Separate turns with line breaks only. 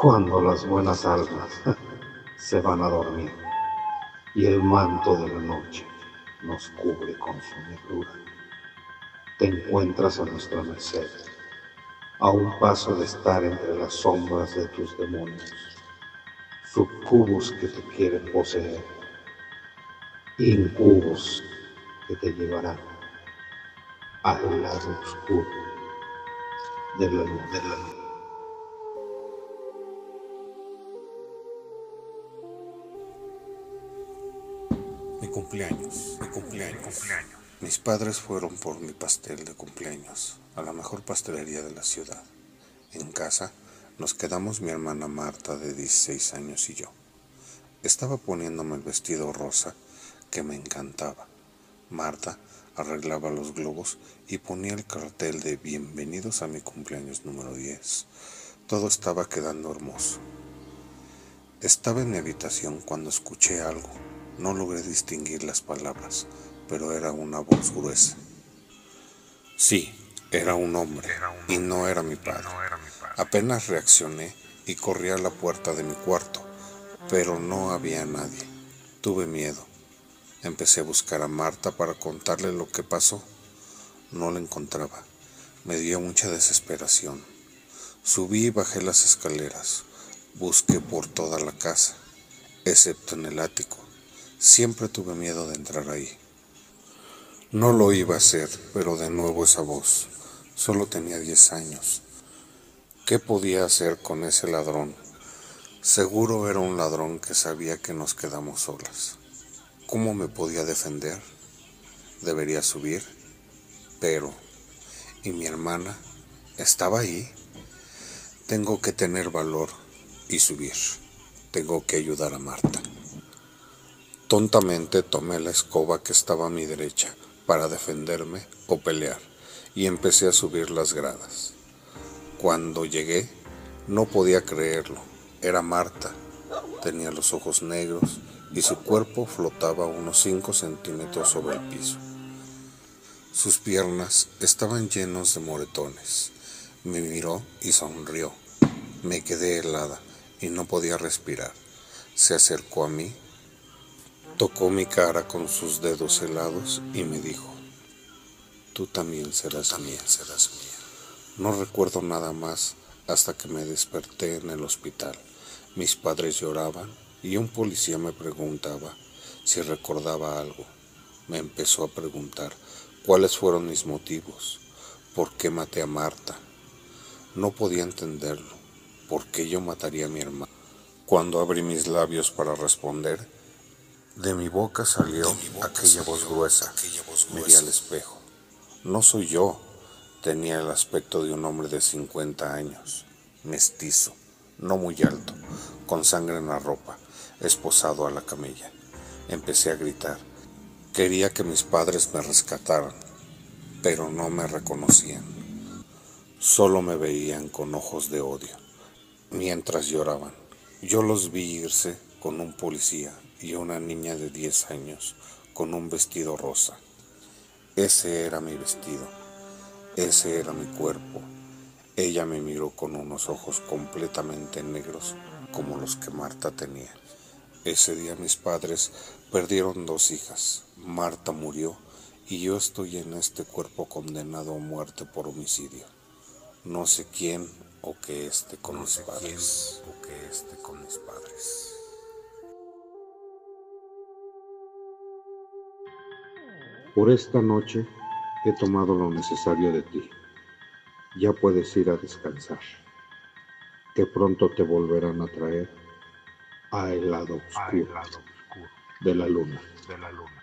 Cuando las buenas almas se van a dormir y el manto de la noche nos cubre con su negrura, te encuentras a nuestra merced, a un paso de estar entre las sombras de tus demonios, subcubos que te quieren poseer, incubos que te llevarán al lado oscuro de la luz de la luz.
Cumpleaños, mi cumpleaños, cumpleaños. Mis padres fueron por mi pastel de cumpleaños a la mejor pastelería de la ciudad. En casa nos quedamos mi hermana Marta de 16 años y yo. Estaba poniéndome el vestido rosa que me encantaba. Marta arreglaba los globos y ponía el cartel de bienvenidos a mi cumpleaños número 10. Todo estaba quedando hermoso. Estaba en mi habitación cuando escuché algo. No logré distinguir las palabras, pero era una voz gruesa. Sí, era un hombre, y no era mi padre. Apenas reaccioné y corrí a la puerta de mi cuarto, pero no había nadie. Tuve miedo. Empecé a buscar a Marta para contarle lo que pasó. No la encontraba. Me dio mucha desesperación. Subí y bajé las escaleras. Busqué por toda la casa, excepto en el ático. Siempre tuve miedo de entrar ahí. No lo iba a hacer, pero de nuevo esa voz. Solo tenía diez años. ¿Qué podía hacer con ese ladrón? Seguro era un ladrón que sabía que nos quedamos solas. ¿Cómo me podía defender? Debería subir, pero... ¿Y mi hermana? ¿Estaba ahí? Tengo que tener valor y subir. Tengo que ayudar a Marta. Tontamente tomé la escoba que estaba a mi derecha para defenderme o pelear y empecé a subir las gradas. Cuando llegué, no podía creerlo. Era Marta. Tenía los ojos negros y su cuerpo flotaba unos 5 centímetros sobre el piso. Sus piernas estaban llenos de moretones. Me miró y sonrió. Me quedé helada y no podía respirar. Se acercó a mí Tocó mi cara con sus dedos helados y me dijo, tú también serás mía, serás mía. No recuerdo nada más hasta que me desperté en el hospital. Mis padres lloraban y un policía me preguntaba si recordaba algo. Me empezó a preguntar cuáles fueron mis motivos, por qué maté a Marta. No podía entenderlo, por qué yo mataría a mi hermana. Cuando abrí mis labios para responder, de mi boca salió aquella voz gruesa. Me vi al espejo. No soy yo. Tenía el aspecto de un hombre de 50 años, mestizo, no muy alto, con sangre en la ropa, esposado a la camilla. Empecé a gritar. Quería que mis padres me rescataran, pero no me reconocían. Solo me veían con ojos de odio, mientras lloraban. Yo los vi irse con un policía y una niña de 10 años con un vestido rosa. Ese era mi vestido, ese era mi cuerpo. Ella me miró con unos ojos completamente negros como los que Marta tenía. Ese día mis padres perdieron dos hijas. Marta murió y yo estoy en este cuerpo condenado a muerte por homicidio. No sé quién o qué esté con mis padres. o qué esté con mis padres.
Por esta noche he tomado lo necesario de ti. Ya puedes ir a descansar, que pronto te volverán a traer al lado oscuro, de la luna. De la luna.